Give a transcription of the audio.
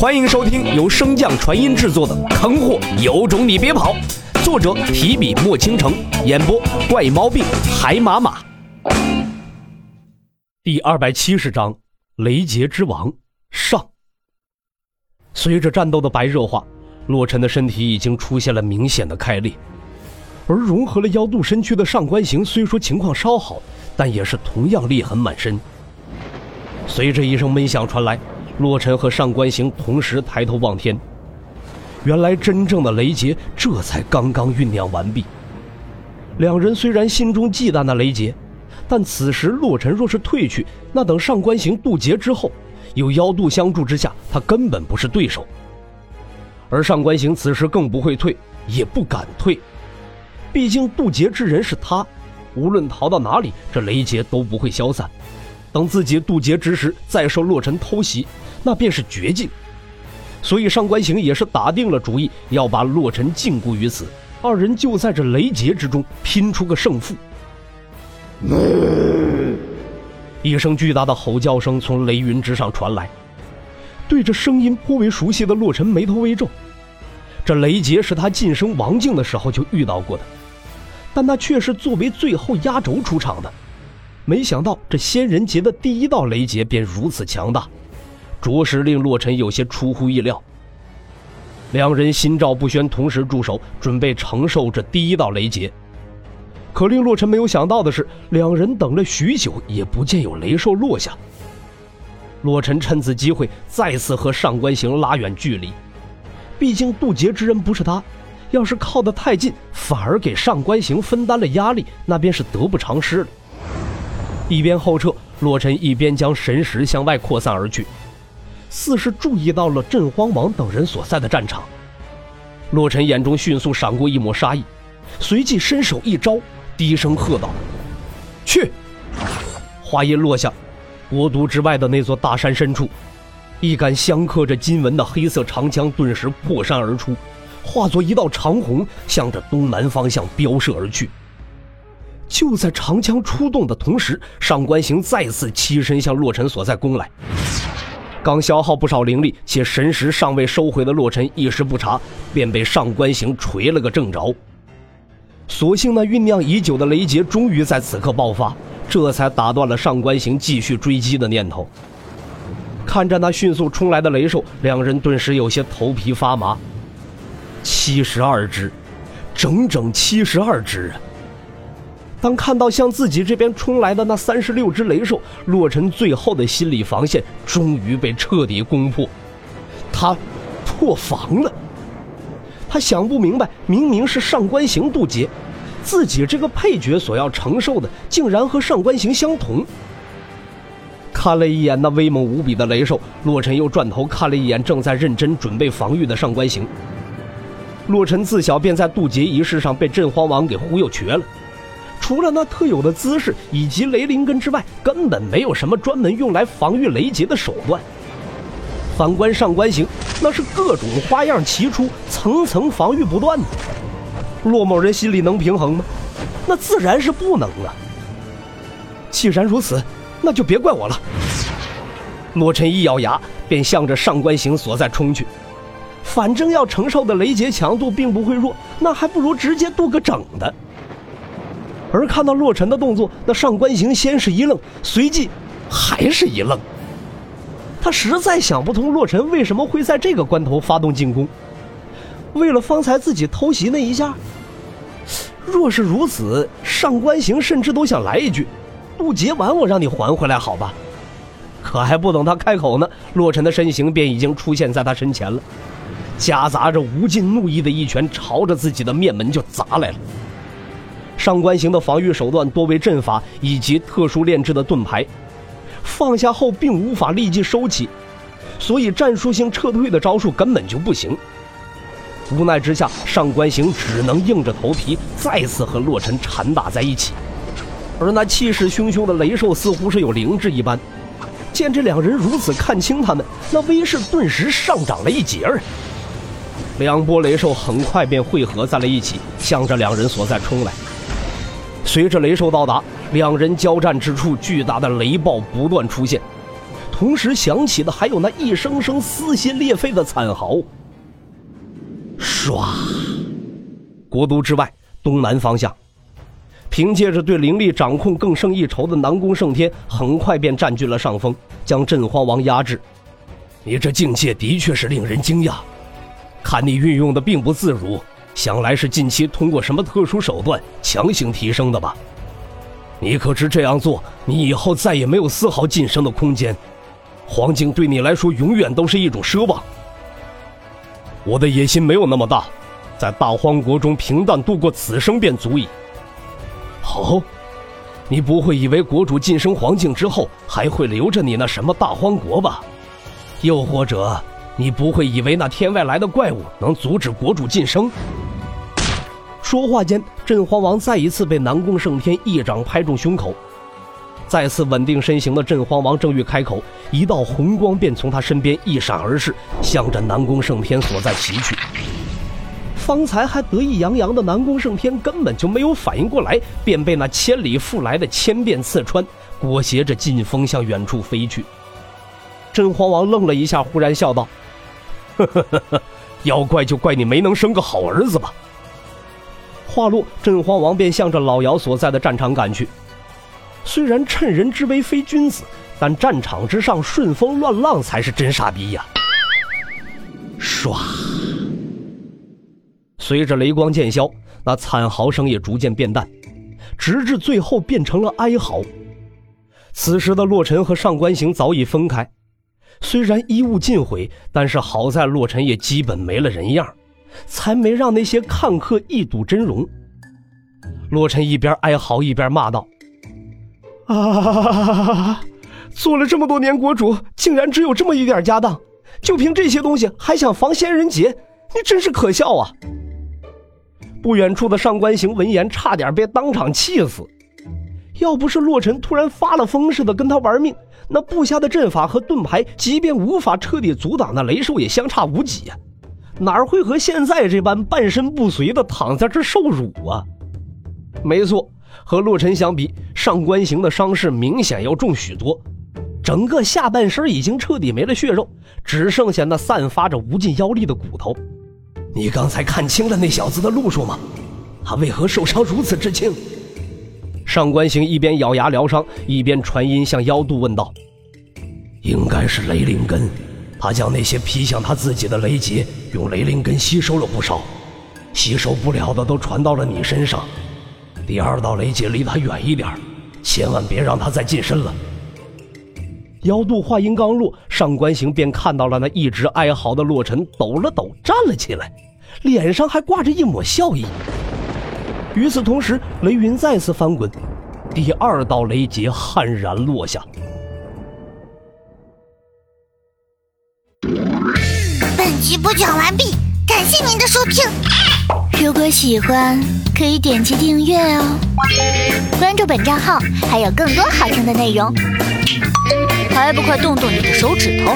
欢迎收听由升降传音制作的《坑货有种你别跑》，作者提笔墨倾城，演播怪猫病海马马。第二百七十章：雷劫之王上。随着战斗的白热化，洛尘的身体已经出现了明显的开裂，而融合了妖度身躯的上官行虽说情况稍好，但也是同样裂痕满身。随着一声闷响传来。洛尘和上官行同时抬头望天，原来真正的雷劫这才刚刚酝酿完毕。两人虽然心中忌惮那雷劫，但此时洛尘若是退去，那等上官行渡劫之后，有妖渡相助之下，他根本不是对手。而上官行此时更不会退，也不敢退，毕竟渡劫之人是他，无论逃到哪里，这雷劫都不会消散。等自己渡劫之时，再受洛尘偷袭。那便是绝境，所以上官行也是打定了主意要把洛尘禁锢于此。二人就在这雷劫之中拼出个胜负。一声巨大的吼叫声从雷云之上传来，对着声音颇为熟悉的洛尘眉头微皱。这雷劫是他晋升王境的时候就遇到过的，但那却是作为最后压轴出场的。没想到这仙人劫的第一道雷劫便如此强大。着实令洛尘有些出乎意料。两人心照不宣，同时驻守，准备承受这第一道雷劫。可令洛尘没有想到的是，两人等了许久，也不见有雷兽落下。洛尘趁此机会，再次和上官行拉远距离。毕竟渡劫之人不是他，要是靠得太近，反而给上官行分担了压力，那便是得不偿失了。一边后撤，洛尘一边将神识向外扩散而去。似是注意到了镇荒王等人所在的战场，洛尘眼中迅速闪过一抹杀意，随即伸手一招，低声喝道：“去！”话音落下，国都之外的那座大山深处，一杆镶刻着金纹的黑色长枪顿时破山而出，化作一道长虹，向着东南方向飙射而去。就在长枪出动的同时，上官行再次欺身向洛尘所在攻来。刚消耗不少灵力，且神识尚未收回的洛尘一时不察，便被上官行锤了个正着。所幸那酝酿已久的雷劫终于在此刻爆发，这才打断了上官行继续追击的念头。看着那迅速冲来的雷兽，两人顿时有些头皮发麻。七十二只，整整七十二只啊！当看到向自己这边冲来的那三十六只雷兽，洛尘最后的心理防线终于被彻底攻破，他破防了。他想不明白，明明是上官行渡劫，自己这个配角所要承受的竟然和上官行相同。看了一眼那威猛无比的雷兽，洛尘又转头看了一眼正在认真准备防御的上官行。洛尘自小便在渡劫仪式上被镇荒王给忽悠瘸了。除了那特有的姿势以及雷灵根之外，根本没有什么专门用来防御雷劫的手段。反观上官行，那是各种花样齐出，层层防御不断的。洛某人心里能平衡吗？那自然是不能啊。既然如此，那就别怪我了。洛尘一咬牙，便向着上官行所在冲去。反正要承受的雷劫强度并不会弱，那还不如直接渡个整的。而看到洛尘的动作，那上官行先是一愣，随即还是一愣。他实在想不通洛尘为什么会在这个关头发动进攻。为了方才自己偷袭那一下，若是如此，上官行甚至都想来一句：“渡劫完，我让你还回来，好吧？”可还不等他开口呢，洛尘的身形便已经出现在他身前了，夹杂着无尽怒意的一拳朝着自己的面门就砸来了。上官行的防御手段多为阵法以及特殊炼制的盾牌，放下后并无法立即收起，所以战术性撤退的招数根本就不行。无奈之下，上官行只能硬着头皮再次和洛尘缠打在一起。而那气势汹汹的雷兽似乎是有灵智一般，见这两人如此看清他们，那威势顿时上涨了一截儿。两波雷兽很快便汇合在了一起，向着两人所在冲来。随着雷兽到达，两人交战之处，巨大的雷暴不断出现，同时响起的还有那一声声撕心裂肺的惨嚎。唰，国都之外东南方向，凭借着对灵力掌控更胜一筹的南宫胜天，很快便占据了上风，将镇荒王压制。你这境界的确是令人惊讶，看你运用的并不自如，想来是近期通过什么特殊手段强行提升的吧？你可知这样做，你以后再也没有丝毫晋升的空间，黄境对你来说永远都是一种奢望。我的野心没有那么大，在大荒国中平淡度过此生便足矣。好，你不会以为国主晋升黄境之后还会留着你那什么大荒国吧？又或者，你不会以为那天外来的怪物能阻止国主晋升？说话间，镇荒王再一次被南宫胜天一掌拍中胸口。再次稳定身形的镇荒王正欲开口，一道红光便从他身边一闪而逝，向着南宫胜天所在袭去。方才还得意洋洋的南宫胜天根本就没有反应过来，便被那千里复来的千变刺穿，裹挟着劲风向远处飞去。镇荒王愣了一下，忽然笑道：“，呵呵呵呵要怪就怪你没能生个好儿子吧。”话落，镇荒王便向着老姚所在的战场赶去。虽然趁人之危非君子，但战场之上顺风乱浪才是真傻逼呀！唰，随着雷光渐消，那惨嚎声也逐渐变淡，直至最后变成了哀嚎。此时的洛尘和上官行早已分开。虽然衣物尽毁，但是好在洛尘也基本没了人样，才没让那些看客一睹真容。洛尘一边哀嚎一边骂道：“啊！做了这么多年国主，竟然只有这么一点家当，就凭这些东西还想防仙人劫？你真是可笑啊！”不远处的上官行闻言，差点被当场气死。要不是洛尘突然发了疯似的跟他玩命。那布下的阵法和盾牌，即便无法彻底阻挡那雷兽，也相差无几呀，哪会和现在这般半身不遂的躺在这受辱啊？没错，和洛尘相比，上官行的伤势明显要重许多，整个下半身已经彻底没了血肉，只剩下那散发着无尽妖力的骨头。你刚才看清了那小子的路数吗？他为何受伤如此之轻？上官行一边咬牙疗伤，一边传音向妖渡问道：“应该是雷灵根，他将那些劈向他自己的雷劫用雷灵根吸收了不少，吸收不了的都传到了你身上。第二道雷劫离他远一点，千万别让他再近身了。”妖渡话音刚落，上官行便看到了那一直哀嚎的洛尘抖了抖，站了起来，脸上还挂着一抹笑意。与此同时，雷云再次翻滚，第二道雷劫悍然落下。本集播讲完毕，感谢您的收听。如果喜欢，可以点击订阅哦，关注本账号还有更多好听的内容。还不快动动你的手指头！